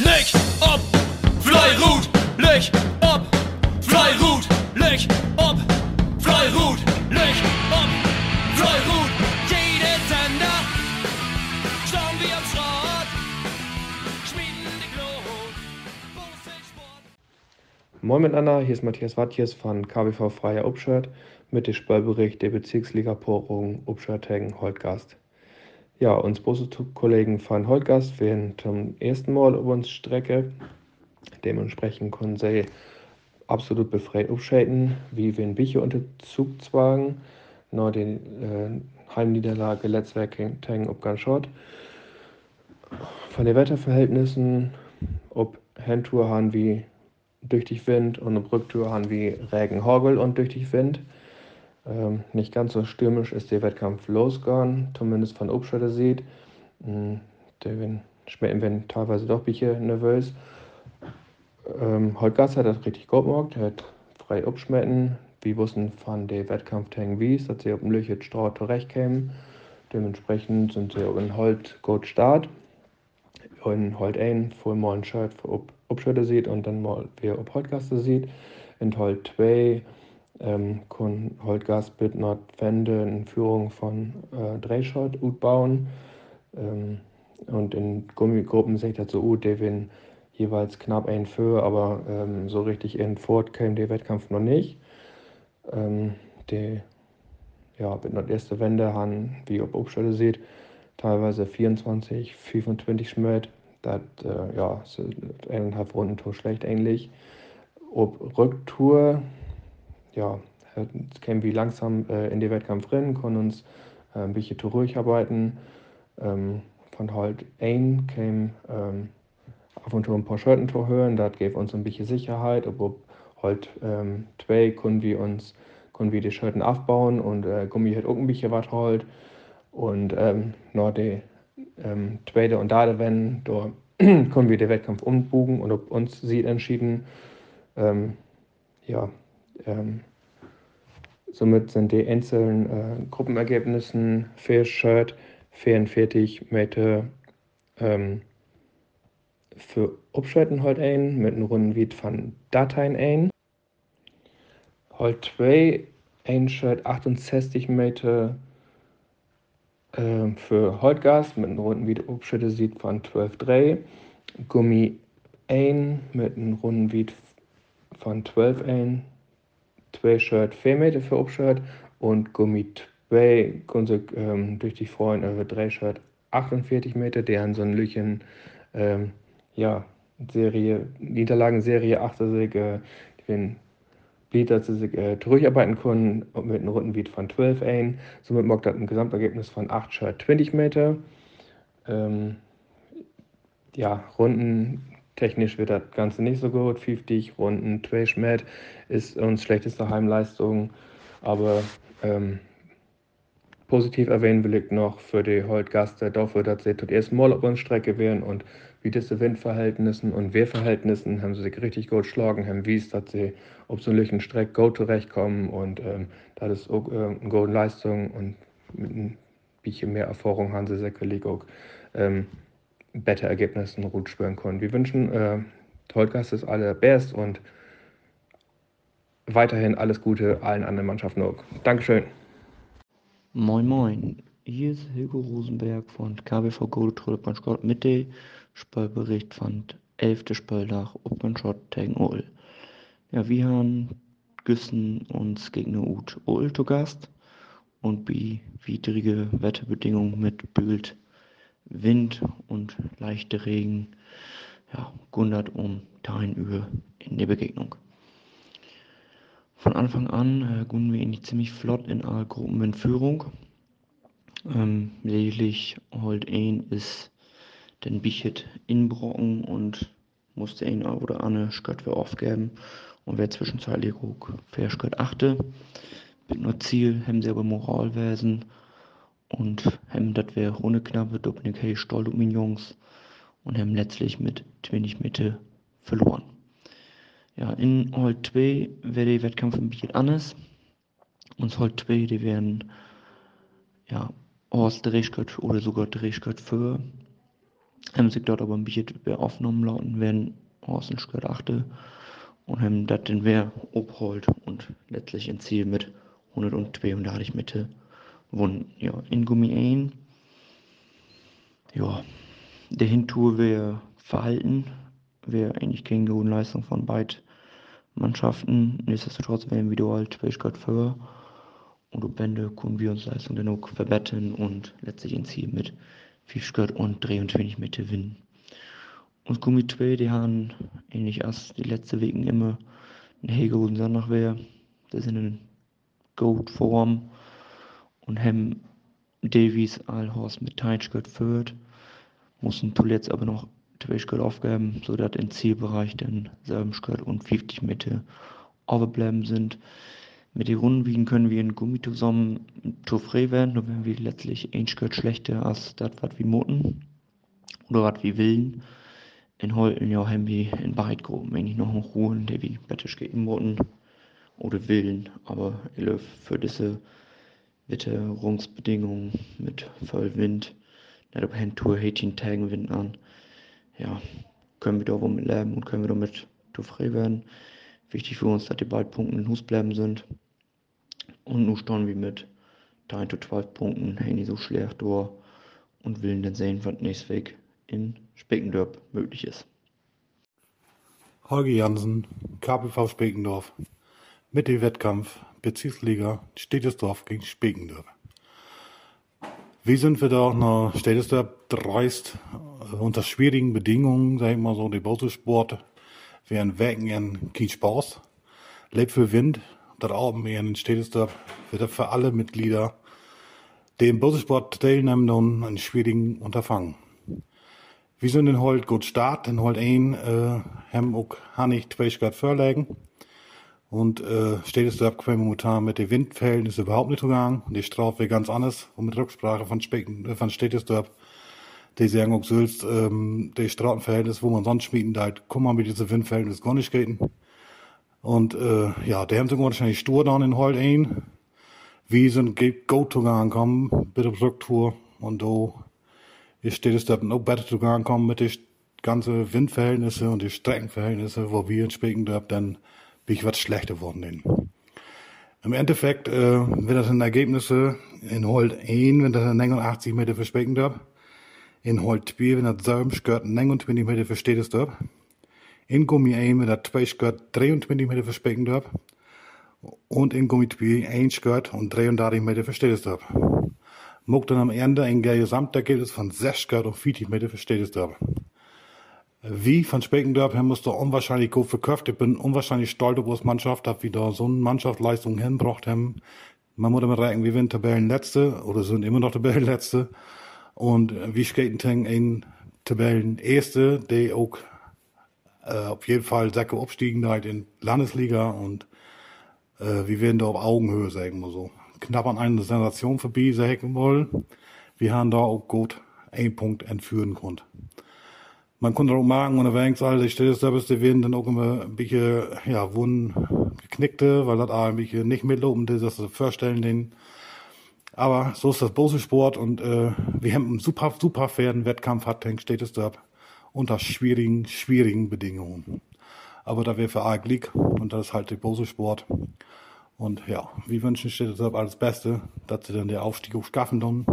Leg ob, Fleirut, leg ob, Fleirut, leg ob, Fleirut, leg ob, Fleirut. Jede Sender, schauen wir am Schrott, schmieden die Glut, Moin miteinander, hier ist Matthias Wattjes von KBV Freier Upshirt. Mit dem Spielbericht der Bezirksliga-Porung Upshirt-Tegen Holtgast. Ja, uns Kollegen von Holtgast werden zum ersten Mal auf uns Strecke. Dementsprechend können sie absolut befreit aufschalten, wie wir in Biche unter Zugzwagen. Nach den äh, Heimniederlage Letzwerk Tang ob ganz short. Von den Wetterverhältnissen, ob Handtour haben wie durch Wind und ob Rücktour haben wie Regen, Hagel und durch Wind. Ähm, nicht ganz so stürmisch ist der Wettkampf losgegangen, zumindest von Obschötter sieht. Ähm, der schmecken wir teilweise doch ein bisschen nervös. Ähm, Holtgas hat das richtig gut gemacht, hat frei abschmecken. Wir wussten von der Wettkampf Tang Wies, dass sie auf dem Löcher Straut zurechtkämen. Dementsprechend sind sie in Holt gut Start. In Holt 1 vor mal ein Shirt für Obschötter sieht und dann mal wer ob Holtgaster sieht. In Holt 2 ähm, kann Holtgas mit Nordwende in Führung von äh, Drehschott bauen. Ähm, und in Gummigruppen sehe ich das so gut, die werden jeweils knapp ein für, aber ähm, so richtig in Fort käme der Wettkampf noch nicht. Ähm, die ja, mit der erste Wende haben, wie ob Obstelle sieht, teilweise 24, 25 Schmidt. Das äh, ja, eineinhalb Runden schlecht eigentlich. Ob Rücktour ja, kämen wir langsam äh, in den Wettkampf rein, konnten uns äh, ein bisschen ruhig arbeiten. Ähm, von halt ein käme ähm, ab und zu ein paar Schurtentor hören, das gab uns ein bisschen Sicherheit, obwohl halt ähm, zwei konnten wir uns konnten wir die Schurten aufbauen und äh, Gummi hat auch ein bisschen was halt. Und ähm, nach der ähm, zweite und dritte Wende, da konnten wir den Wettkampf umbogen und ob uns sieht entschieden. Ähm, ja, ähm, somit sind die einzelnen äh, Gruppenergebnissen für Shirt 44 Meter ähm, für Abschalten halt ein mit einem runden Wied von Dateien ein. Halt 2 ein Shirt 68 Meter äh, für Holtgas mit einem runden Wied Abschalten sieht von 12,3. Gummi 1 mit einem runden Wied von 12 ein 2 Shirt 4 Meter für Upshirt und Gummi 2 können ähm, durch die freuen über 3 Shirt 48 Meter, deren so ein Lüchen, ähm, ja, Serie, Niederlagenserie 8 sich, äh, wenn Blätter zu sich äh, durcharbeiten können mit einem Rundenbeat von 12 ein. Somit macht das ein Gesamtergebnis von 8 Shirt 20 Meter. Ähm, ja, Runden Technisch wird das Ganze nicht so gut. 50 Runden Trash Mat ist uns schlechteste Heimleistung. Aber ähm, positiv erwähnen will ich noch für die Holtgaster dafür, dass sie das erste Mal auf uns Strecke wären und wie diese Windverhältnissen und Wehrverhältnissen haben sie sich richtig gut geschlagen, haben wies, dass sie auf so einen Streck gut zurechtkommen und ähm, das ist auch äh, eine gute Leistung und mit ein bisschen mehr Erfahrung haben sie sicherlich auch ähm, bessere Ergebnisse gut spüren können. Wir wünschen äh, Holtgast das allerbest und weiterhin alles Gute allen anderen Mannschaften auch. Dankeschön. Moin Moin, hier ist Hilko Rosenberg von KBV Godetrolle Sport mit dem Spielbericht von 11. Spieltag Opernschott gegen Ol. Ja, wir haben Güssen uns gegen Ut Ol zu Gast und wie widrige Wetterbedingungen mit Bild Wind und leichter Regen ja, gundert um Teilenühe in der Begegnung. Von Anfang an äh, gunden wir eigentlich ziemlich flott in alle Gruppen in Führung. Ähm, lediglich Holt ein ist den Bichet inbrocken und musste ein oder andere Skött für aufgeben und wer zwischenzeitlich auch für Skött achte. Mit nur Ziel, haben sie aber Moralwesen und haben das wäre ohne knappe Dominik stolz um Jungs und haben letztlich mit 20 Mitte verloren. Ja, in Holt 2 wäre der Wettkampf ein bisschen anders. Uns Holt 2, die werden ja Horst Drehschgott oder sogar Drehschgott für Haben sich dort aber ein bisschen aufgenommen lauten werden, Horsten Skört achte und haben das den Wehr obholt und letztlich ins Ziel mit 102 und da hatte ich Mitte gewonnen. Ja, in Gummi 1, ja, der Hintour wäre verhalten, wäre eigentlich keine gute Leistung von beiden Mannschaften. Nichtsdestotrotz wären wir halt Spielgrad für und ob Ende können wir uns Leistung dann auch verbessern und letztlich ins Ziel mit 5 Skirt und 23 Mitte gewinnen. Und Gummi 2, die haben ähnlich als die letzte Wegen immer einen hegeren Sonntag wäre. Sind in Gold Form und haben Davies Alhorst mit Teinschgott führt. Mussten zuletzt aber noch Twitchgott aufgeben, sodass im Zielbereich dann Salbenschgott und 50 Mitte overbleiben sind. Mit den Rundenwiegen können wir in Gummi zusammen zu frei werden, nur wenn wir letztlich ein Skirt schlechter als das, was wir moten oder was wir willen in Holten ja haben wir in Beidgruppen eigentlich noch einen Ruhen, der wie Bettisch geimpften oder Willen, aber ich für diese Witterungsbedingungen mit Vollwind, nicht ob Handtour, 18 Tagen Wind an, ja, können wir da wohl mit leben und können wir damit frei werden. Wichtig für uns, dass die beiden Punkte in Hus bleiben sind. Und nun stehen wir mit 3 zu 12 Punkten, nicht so schlecht da und willen dann sehen, was nächstes Weg in Speckendorf möglich ist. Holger Jansen, KPV Speckendorf. Mit dem Wettkampf Bezirksliga Städtesdorf gegen Speckendorf. Wie sind wir da nach Städtesdorf dreist unter schwierigen Bedingungen, sag ich mal so, die Bootssport während Wecken in kein Spaß. Lebt für Wind, das Abend in Städtesdorf wird für alle Mitglieder, die im Bootssport teilnehmen, ein schwierigen Unterfangen. Wir sind in Holt gut Start. In Holt 1 äh, haben auch Hanig zwei Grad vorlegen. Und äh, steht es da momentan mit den Windverhältnissen überhaupt nicht gegangen. Die Strafe wäre ganz anders. Und mit Rücksprache von, Specken, äh, von Städtesdorf, die sagen auch Sülz, ähm, die Straßenverhältnisse, wo man sonst schmieden, da kann man mit diesen Windverhältnissen gar nicht gehen. Und äh, ja, die haben sich wahrscheinlich stur dann in Holt 1. Wir sind go-to-gegangen kommen, bitte Rücktour. Und da Jetzt steht es auch besser zu mit den ganzen Windverhältnissen und den Streckenverhältnissen, wo wir in Speckendorf dann bin ich was schlechter geworden. Im Endeffekt, äh, wenn das in Ergebnisse in Holt 1, wenn das 89 Meter für Speckendorf, in Holt 2, wenn das 7 Skirt 29 Meter für Städtesdorf, in Gummi 1, wenn das 2 Skirt 23 Meter für Speckendorf und in Gummi 2 1 Skirt und 33 Meter für Städtesdorf mocht dann am Ende ein Gesamtergebnis von 6 Grad und 40 Meter für Städtesdorf. Wie von Speckendorf her musste unwahrscheinlich gut verkauft. Ich bin unwahrscheinlich stolz auf unsere Mannschaft, dass wir da so eine Mannschaftsleistung hinbracht haben. Man muss damit rechnen, wir sind Tabellenletzte oder sind immer noch Tabellenletzte. Und wir skaten ein Tabellenerste, der auch äh, auf jeden Fall Säcke abstiegen halt in Landesliga und äh, wir werden da auf Augenhöhe, sagen wir so knapp an einer Sensation vorbei sagen wollen. Wir haben da auch gut einen Punkt entführen können. Man machen, und wenn ich sage, ich stelle selbst, die werden dann auch immer ein bisschen, ja, wurden geknickte, weil das auch ein bisschen nicht mitloben, das zu vorstellen, den. Aber so ist das Bose Sport und äh, wir haben einen super, super fairen Wettkampf hat, steht es da unter schwierigen, schwierigen Bedingungen. Aber da wäre für arg League und das ist halt der Bose Sport. Und ja, wir wünschen deshalb alles Beste, dass sie dann der Aufstieg auf schaffen dann.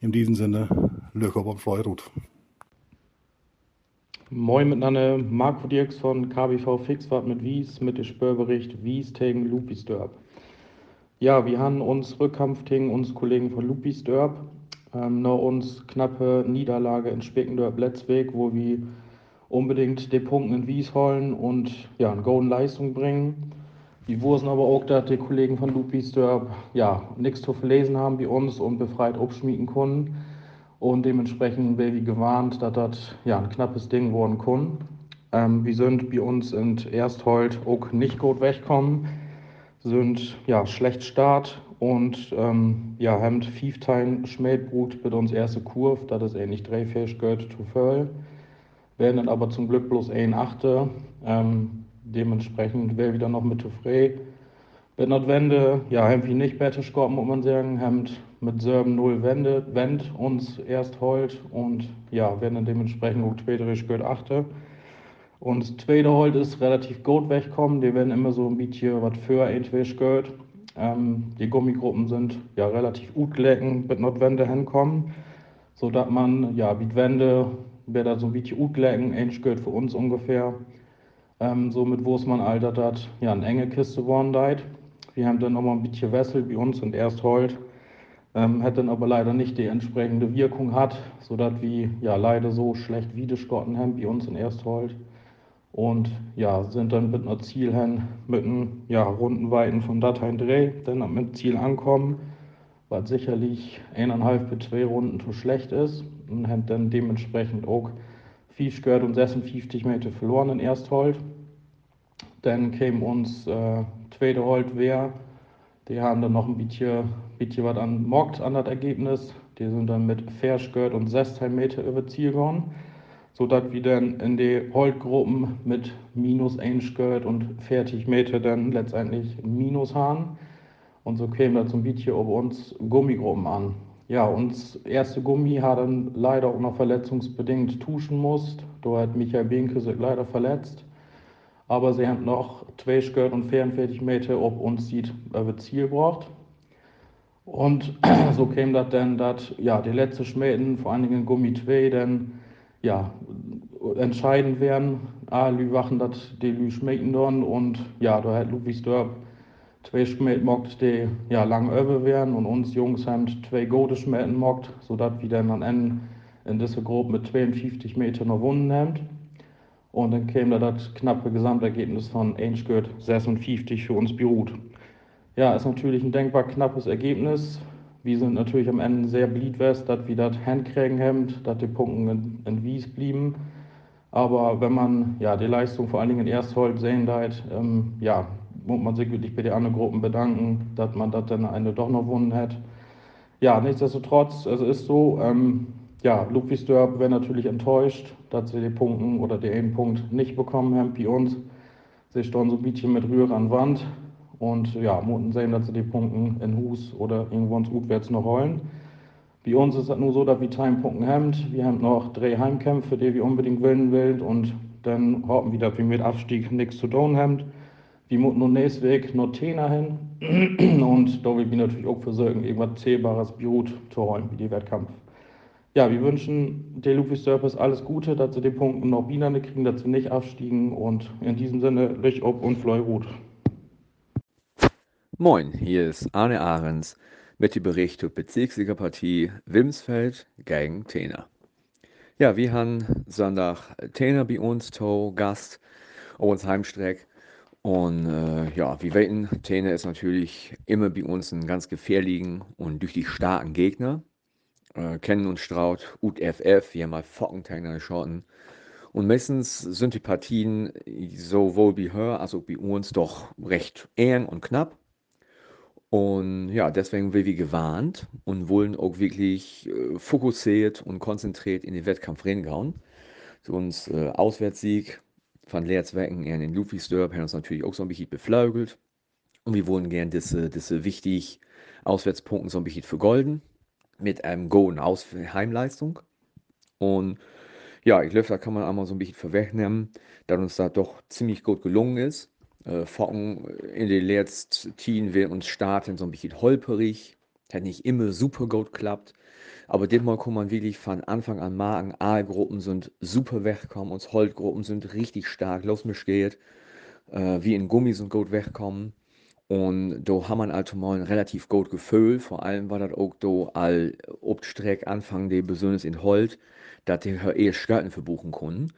In diesem Sinne, Löcher und Fleurut. Moin miteinander, Marco Dirks von KBV Fixfahrt mit Wies, mit dem Spörbericht Wies gegen Lupisdörp. Ja, wir haben uns Rückkampf gegen uns Kollegen von Lupisdörp, ähm, noch uns knappe Niederlage in Speckendörp Letzweg, wo wir unbedingt die Punkte in Wies holen und ja, eine golden Leistung bringen. Die wurden aber auch, dass die Kollegen von Lupis ja, nichts zu verlesen haben wie uns und befreit abschmieden konnten. Und dementsprechend wäre wie gewarnt, dass das ja, ein knappes Ding worden kann. Ähm, wir sind bei uns in Ersthold auch nicht gut weggekommen, sind ja schlecht Start und ähm, ja, haben Fiefteilen Schmeltbrut mit uns erste Kurve, das ist ähnlich Drehfisch gehört zu voll. Werden dann aber zum Glück bloß ein Achte. Ähm, dementsprechend wäre wieder noch mit Toufré. Bei Nordwende, ja, haben wir nicht besser gehabt, muss man sagen. Haben mit Serben 0 Wende, Wend uns erst holt und ja, werden dann dementsprechend auch späterisch gehört achte. Und das zweite Holt ist relativ gut wegkommen, die werden immer so ein bisschen was für entweder gehört. Ähm, die Gummigruppen sind ja relativ gut gelegen, mit Notwende hinkommen, sodass man ja mit Wände, wer da so ein bisschen gut gelegen, gehört für uns ungefähr. Ähm, somit, wo es man alter hat, ja, eine enge Kiste geworden Wir haben dann nochmal ein bisschen Wessel bei uns und erst Holt ähm, hat dann aber leider nicht die entsprechende Wirkung hat, sodass wir ja leider so schlecht wiedergegotten haben bei uns in Ersthold und ja, sind dann mit einer Ziel mit einem ja, runden Weiten von Dateien Dreh, dann mit Ziel ankommen, was sicherlich eineinhalb bis zwei Runden zu schlecht ist und haben dann dementsprechend auch viel gehört und 56 Meter verloren in Ersthold. Dann käme uns äh, zweite Holt wer, die haben dann noch ein bisschen, bisschen was an Mockt an das Ergebnis. Die sind dann mit Verschgört und 16 Meter über Ziel gegangen sodass wir dann in die Holtgruppen mit minus 1 Skirt und 40 Meter dann letztendlich minus haben. Und so kämen da zum Video über uns Gummigruppen an. Ja, uns erste Gummi hat dann leider auch noch verletzungsbedingt tuschen musst. Da hat Michael Binke sich leider verletzt. Aber sie haben noch 2 Skirt und 44 Meter, ob uns sieht, über Ziel braucht. Und so käme das dann, dass ja, die letzte Schmäden, vor allen Dingen Gummi 2, dann ja, entscheidend werden. A, Lü wachen dat die Lü schmecken dann und ja, da hat Ludwig Dörp zwei Schmelten mockt, die ja lang über werden und uns Jungs haben zwei gute Schmelten mockt, sodass wir dann am Ende in dieser Gruppe mit 52 Metern noch Wunden haben. Und dann käme da das knappe Gesamtergebnis von 1 56 für uns beruht. Ja, ist natürlich ein denkbar knappes Ergebnis. Wir sind natürlich am Ende sehr bliedwest, dass wir das Handkriegen haben, dass die Punkte in, in Wies blieben. Aber wenn man ja die Leistung vor allen Dingen in Ersthold sehen hat, ähm, ja, muss man sich wirklich bei den anderen Gruppen bedanken, dass man das dann eine doch noch gewonnen hat. Ja, nichtsdestotrotz, es ist so, ähm, ja, Ludwigsdorp wäre natürlich enttäuscht, dass sie die Punkte oder den Punkt nicht bekommen haben bei uns. Sie stehen so ein bisschen mit Rühre an Wand. Und ja, mussten sehen, dass sie die Punkte in Hus oder irgendwo ins Utwärts noch holen. Bei uns ist es nur so, dass wir Timepunkten haben. Wir haben noch drei Heimkämpfe, die wir unbedingt gewinnen wollen. Und dann hoffen wir, dass wir mit Abstieg nichts zu tun haben. Wir müssen nur nächsten Weg noch Tena hin. Und da will wir natürlich auch versuchen, irgendwas Zählbares Blut zu holen, wie die Wettkampf. Ja, wir wünschen der Ludwig Surface alles Gute, dass sie die Punkte noch Bienerne kriegen, sie nicht abstiegen. Und in diesem Sinne, Licht ob und Fleurut. Moin, hier ist Arne Ahrens mit dem Bericht zur Bezirksliga-Partie Wilmsfeld gegen Tena. Ja, wir haben Sonntag Tena bei uns, to Gast, uns Heimstreck. Und äh, ja, wir wissen, Tena ist natürlich immer bei uns ein ganz gefährlichen und durch die starken Gegner. Äh, kennen uns Straut, UTFF, wir haben mal Fockentagner Schotten. Und meistens sind die Partien sowohl bei Hör als auch bei uns doch recht eng und knapp. Und ja, deswegen will wir gewarnt und wollen auch wirklich äh, fokussiert und konzentriert in den Wettkampf reingehauen. So uns äh, Auswärtssieg von Leerzwecken in den Ludwigsdorf haben uns natürlich auch so ein bisschen beflügelt. Und wir wollen gerne diese, diese wichtig Auswärtspunkte so ein bisschen vergolden mit einem Go- und Aus Heimleistung. Und ja, ich glaube, da kann man einmal so ein bisschen vorwegnehmen, dass uns da doch ziemlich gut gelungen ist äh, Focken in den letzten Tien wir uns starten so ein bisschen holperig. Hat nicht immer super gut geklappt. Aber diesmal kann man wirklich von Anfang an machen. A-Gruppen sind super weggekommen, uns Holtgruppen sind richtig stark losmarschiert. Äh, wie in Gummi sind gut weggekommen. Und da haben wir also mal ein relativ gut Gefühl. Vor allem war das auch da all Obststreck Anfang der besonders in Holt, dass die eher Skaten verbuchen konnten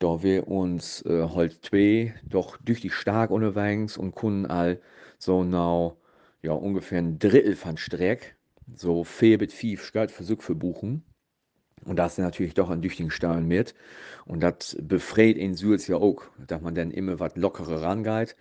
da wir uns äh, halt zwei doch durch die stark unterwegs und können all so now ja ungefähr ein Drittel von Streck so vier bis fünf Start Versuch verbuchen. Und das ist natürlich doch ein tüchtigen Stein mit. Und das befreit in Süds ja auch, dass man dann immer was lockerer rangeht.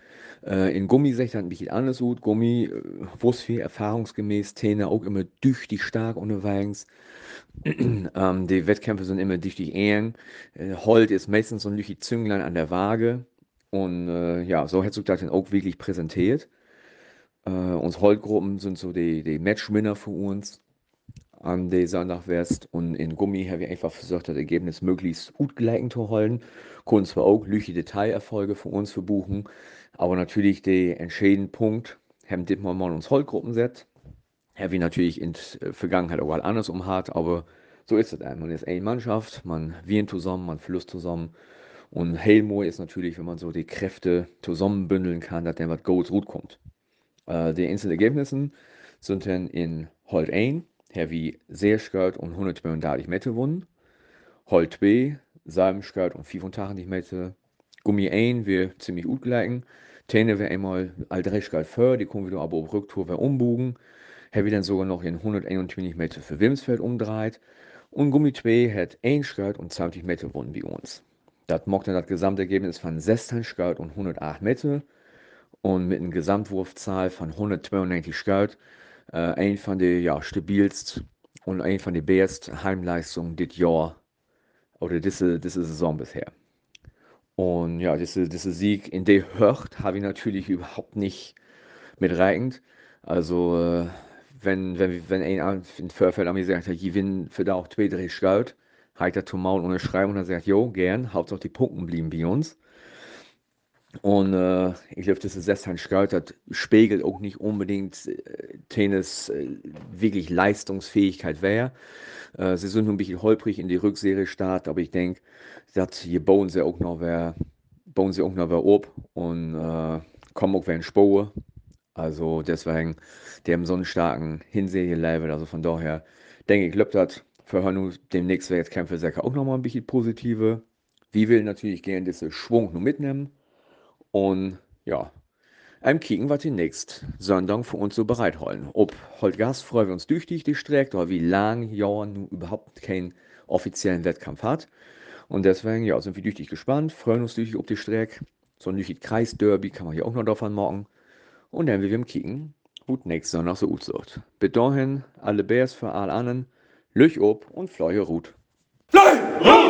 Äh, in Gummi sagt ein bisschen anders gut. Gummi, äh, was für erfahrungsgemäß Täne auch immer tüchtig stark unterwegs. ähm, die Wettkämpfe sind immer tüchtig eng. Äh, Holt ist meistens so ein tüchtig Zünglein an der Waage. Und äh, ja, so hat sich das dann auch wirklich präsentiert. Äh, unsere Holtgruppen sind so die, die Matchwinner für uns an der Sonntag wärst und in Gummi habe ich einfach versucht, das Ergebnis möglichst gut gleichen zu halten. Können zwar auch lüche Detailerfolge für uns verbuchen, aber natürlich der entscheidende Punkt, haben dit mal mal uns Holtgruppen set. Habe ich natürlich in der Vergangenheit auch anders umhat, aber so ist es Man ist eine Mannschaft, man wient zusammen, man flüsst zusammen. Und Helmo ist natürlich, wenn man so die Kräfte zusammenbündeln kann, dass dann was Goals gut kommt. Äh, die einzelnen Ergebnisse sind dann in Holt 1 Her wie sehr skört und 132 Meter gewonnen. Holt 2, 7 skört und 85 Meter. Gummi 1 wir ziemlich gut gleichen. Täne wir einmal all drei skört für, die kommen wieder aber auf Rücktour wir umbogen. Her wir dann sogar noch in 121 Meter für Wilmsfeld umdreht. Und Gummi 2 hat 1 skört und 20 Meter gewonnen wie uns. Das macht dann das Gesamtergebnis von 16 skört und 108 Meter. Und mit einer Gesamtwurfzahl von 192 skört äh, ein von den ja, stabilsten und ein von den besten Heimleistungen dieses Jahr oder diese, diese Saison bisher. Und ja, diese, diese Sieg in der Hört habe ich natürlich überhaupt nicht mit reingend. Also, äh, wenn, wenn, wenn ein in Vorfeld an mir sagt, ich gewinne für da auch zwei, drei Geld, habe ich das zum Maul unterschreiben und er sagt, jo, gern, Hauptsache die Punkte blieben bei uns. Und äh, ich glaube, das Sesshand Scout das spiegelt auch nicht unbedingt äh, Tennis äh, wirklich Leistungsfähigkeit wäre. Äh, sie sind nur ein bisschen holprig in die Rückserie start, aber ich denke, dass hier bauen sie auch noch wer, bauen sie auch noch wer ab und äh, kommen auch wer in Spur. Also deswegen, die haben so einen starken Hinserie-Level. Also von daher denke ich, glaube das für Hanu demnächst wäre jetzt Kämpfe auch noch mal ein bisschen positive. Wie will natürlich gerne diese Schwung nur mitnehmen und ja, einem kicken, was die nächst Sonntag für uns so bereithalten. Ob heute freuen wir uns durch die Strecke oder wie lang ja nun überhaupt keinen offiziellen Wettkampf hat. Und deswegen, ja, sind wir durch gespannt, freuen uns durch auf die Strecke. So ein durch Kreisderby kann man hier auch noch davon machen. Und dann will wir kicken, gut nächstes Sonntag so gut wird. Bis dahin, alle Bärs für alle anderen, Lüch ob und Fleuhe Ruth. Fleuhe!